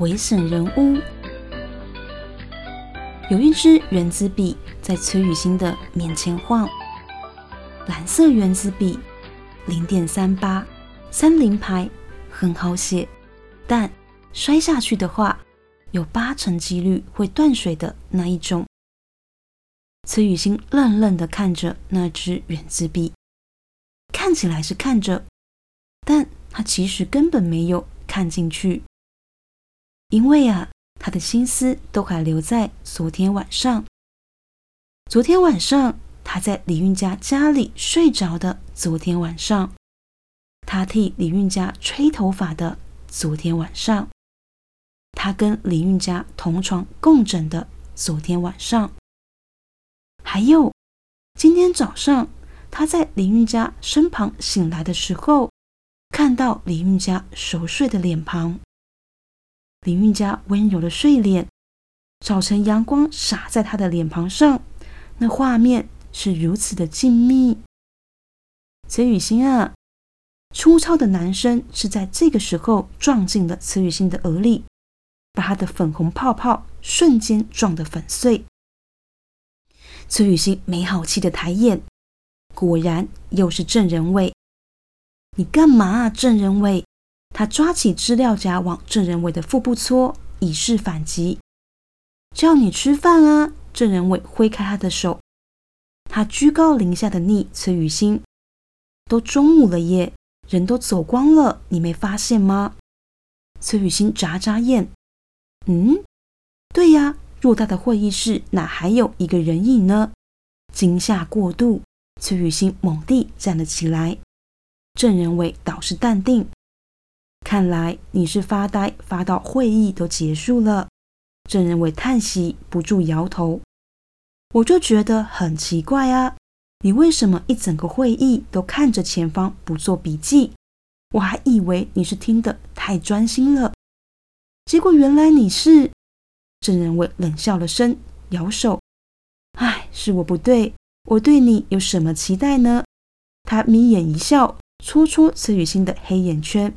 危险人物。有一支原子笔在崔雨欣的面前晃，蓝色原子笔。零点三八，三零牌，很好写，但摔下去的话，有八成几率会断水的那一种。崔雨欣愣愣的看着那支圆珠笔，看起来是看着，但他其实根本没有看进去，因为啊，他的心思都还留在昨天晚上。昨天晚上。他在李运家家里睡着的昨天晚上，他替李运家吹头发的昨天晚上，他跟李运家同床共枕的昨天晚上，还有今天早上他在李运家身旁醒来的时候，看到李运家熟睡的脸庞，李运家温柔的睡脸，早晨阳光洒在他的脸庞上，那画面。是如此的静谧，崔雨欣啊，粗糙的男生是在这个时候撞进了崔雨欣的耳里，把她的粉红泡泡瞬间撞得粉碎。崔雨欣没好气的抬眼，果然又是郑仁伟。你干嘛啊，郑仁伟？他抓起资料夹往郑仁伟的腹部搓，以示反击。叫你吃饭啊！郑仁伟挥开他的手。他居高临下的逆崔雨欣，都中午了耶，人都走光了，你没发现吗？崔雨欣眨眨眼，嗯，对呀，偌大的会议室哪还有一个人影呢？惊吓过度，崔雨欣猛地站了起来。郑仁伟倒是淡定，看来你是发呆发到会议都结束了。郑仁伟叹息，不住摇头。我就觉得很奇怪啊，你为什么一整个会议都看着前方不做笔记？我还以为你是听得太专心了，结果原来你是……郑仁伟冷笑了声，摇手：“唉，是我不对，我对你有什么期待呢？”他眯眼一笑，戳戳崔雨欣的黑眼圈。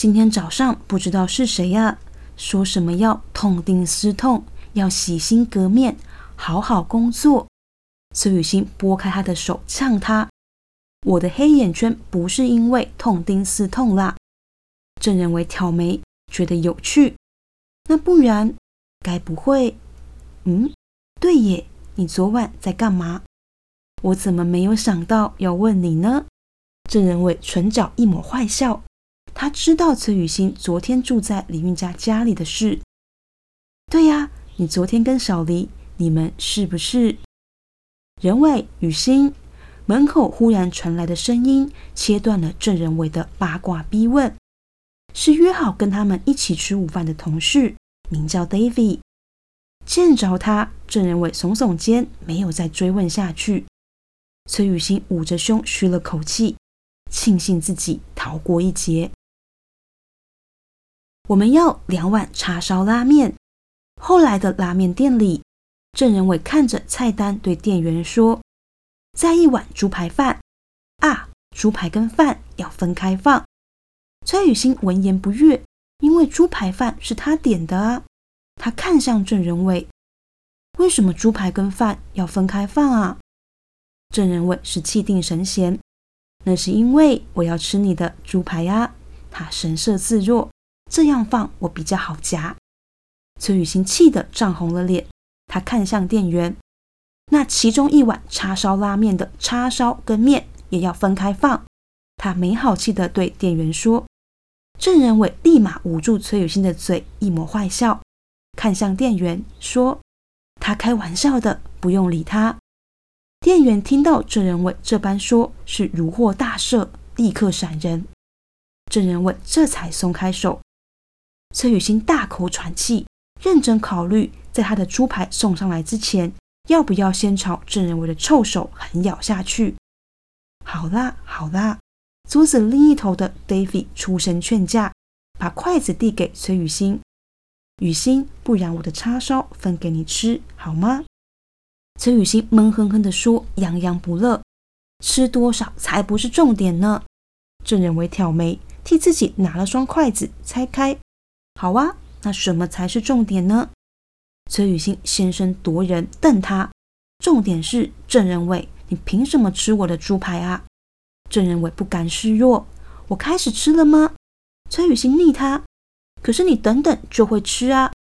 今天早上不知道是谁呀，说什么要痛定思痛。要洗心革面，好好工作。崔雨欣拨开他的手，呛他：“我的黑眼圈不是因为痛定思痛啦。”郑仁伟挑眉，觉得有趣。那不然，该不会……嗯，对耶，你昨晚在干嘛？我怎么没有想到要问你呢？郑仁伟唇角一抹坏笑，他知道崔雨欣昨天住在李运家家里的事。对呀。你昨天跟小黎，你们是不是？任伟、雨欣，门口忽然传来的声音，切断了郑仁伟的八卦逼问。是约好跟他们一起吃午饭的同事，名叫 David。见着他，郑仁伟耸耸肩，没有再追问下去。崔雨欣捂着胸，吁了口气，庆幸自己逃过一劫。我们要两碗叉烧拉面。后来的拉面店里，郑仁伟看着菜单，对店员说：“再一碗猪排饭啊，猪排跟饭要分开放。”崔雨欣闻言不悦，因为猪排饭是他点的啊。他看向郑仁伟：“为什么猪排跟饭要分开放啊？”郑仁伟是气定神闲：“那是因为我要吃你的猪排呀。”他神色自若：“这样放我比较好夹。”崔雨欣气得涨红了脸，她看向店员：“那其中一碗叉烧拉面的叉烧跟面也要分开放。”她没好气地对店员说。郑仁伟立马捂住崔雨欣的嘴，一抹坏笑，看向店员说：“他开玩笑的，不用理他。”店员听到郑仁伟这般说，是如获大赦，立刻闪人。郑仁伟这才松开手。崔雨欣大口喘气，认真考虑，在他的猪排送上来之前，要不要先朝郑仁伟的臭手狠咬下去。好啦，好啦，桌子另一头的 David 出声劝架，把筷子递给崔雨欣。雨欣，不然我的叉烧分给你吃好吗？崔雨欣闷哼哼地说，洋洋不乐。吃多少才不是重点呢？郑仁伟挑眉，替自己拿了双筷子，拆开。好啊，那什么才是重点呢？崔雨欣先声夺人，瞪他。重点是郑仁伟，你凭什么吃我的猪排啊？郑仁伟不甘示弱。我开始吃了吗？崔雨欣逆他。可是你等等就会吃啊！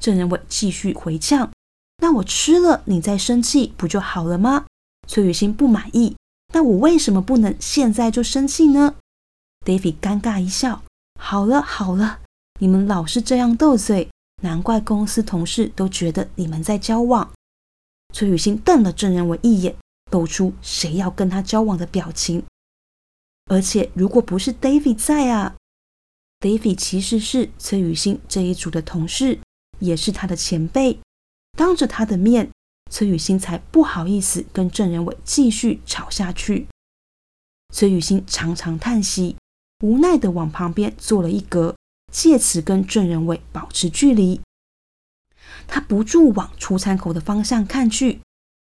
郑仁伟继续回呛。那我吃了，你再生气不就好了吗？崔雨欣不满意。那我为什么不能现在就生气呢？David 尴尬一笑。好了好了，你们老是这样斗嘴，难怪公司同事都觉得你们在交往。崔雨欣瞪了郑仁伟一眼，露出谁要跟他交往的表情。而且如果不是 David 在啊。David 其实是崔雨欣这一组的同事，也是他的前辈。当着他的面，崔雨欣才不好意思跟郑仁伟继续吵下去。崔雨欣长长叹息，无奈的往旁边坐了一格，借此跟证人伟保持距离。他不住往出餐口的方向看去，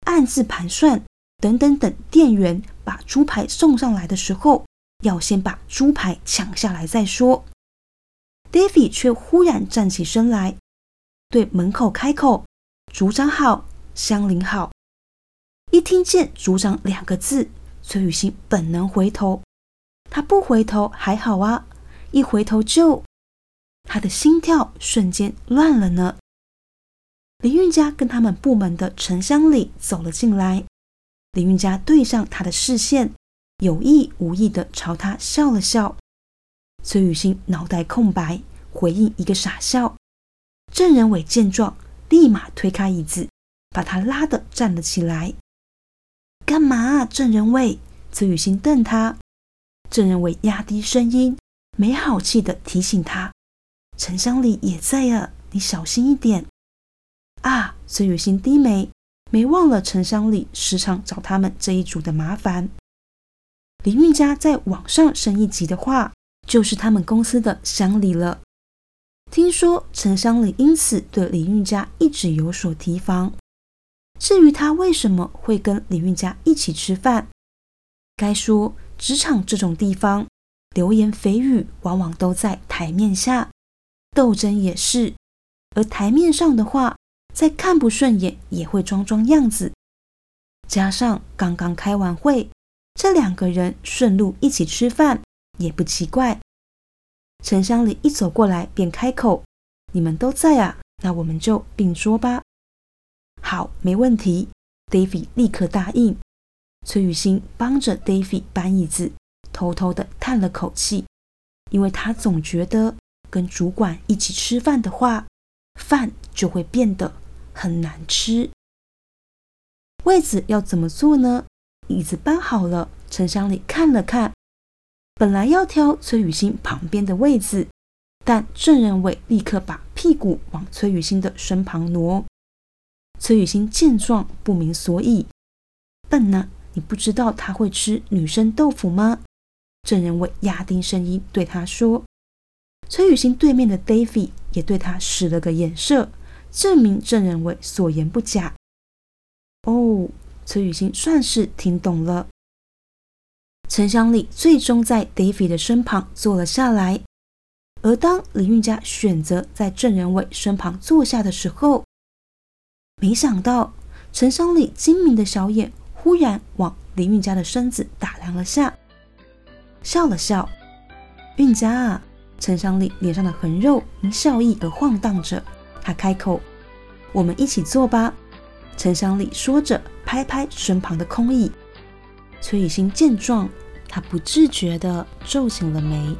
暗自盘算：等等等，店员把猪排送上来的时候，要先把猪排抢下来再说。David 却忽然站起身来，对门口开口：“组长好，香菱好。”一听见“组长”两个字，崔雨欣本能回头。他不回头还好啊，一回头就……他的心跳瞬间乱了呢。林韵佳跟他们部门的陈香里走了进来，林韵佳对上他的视线，有意无意的朝他笑了笑。崔雨欣脑袋空白，回应一个傻笑。郑仁伟见状，立马推开椅子，把他拉的站了起来。干嘛？郑仁伟，崔雨欣瞪他。郑仁伟压低声音，没好气的提醒他：“陈香里也在啊，你小心一点。”啊！崔雨欣低眉，没忘了陈香里时常找他们这一组的麻烦。林韵佳在网上升一级的话。就是他们公司的乡里了。听说陈香里因此对李运家一直有所提防。至于他为什么会跟李运家一起吃饭，该说职场这种地方，流言蜚语往往都在台面下，斗争也是。而台面上的话，再看不顺眼也会装装样子。加上刚刚开完会，这两个人顺路一起吃饭。也不奇怪，陈香里一走过来便开口：“你们都在啊，那我们就并桌吧。”好，没问题。David 立刻答应。崔雨欣帮着 David 搬椅子，偷偷的叹了口气，因为他总觉得跟主管一起吃饭的话，饭就会变得很难吃。位子要怎么坐呢？椅子搬好了，陈香里看了看。本来要挑崔雨欣旁边的位子，但郑仁伟立刻把屁股往崔雨欣的身旁挪。崔雨欣见状不明所以：“笨呢，你不知道他会吃女生豆腐吗？”郑仁伟压低声音对他说。崔雨欣对面的 David 也对他使了个眼色，证明郑仁伟所言不假。哦，崔雨欣算是听懂了。陈香丽最终在 David 的身旁坐了下来，而当李运家选择在郑仁伟身旁坐下的时候，没想到陈香丽精明的小眼忽然往李运家的身子打量了下，笑了笑。运家啊，陈香丽脸上的横肉因笑意而晃荡着，他开口：“我们一起坐吧。”陈香丽说着，拍拍身旁的空椅。崔雨欣见状。她不自觉地皱紧了眉。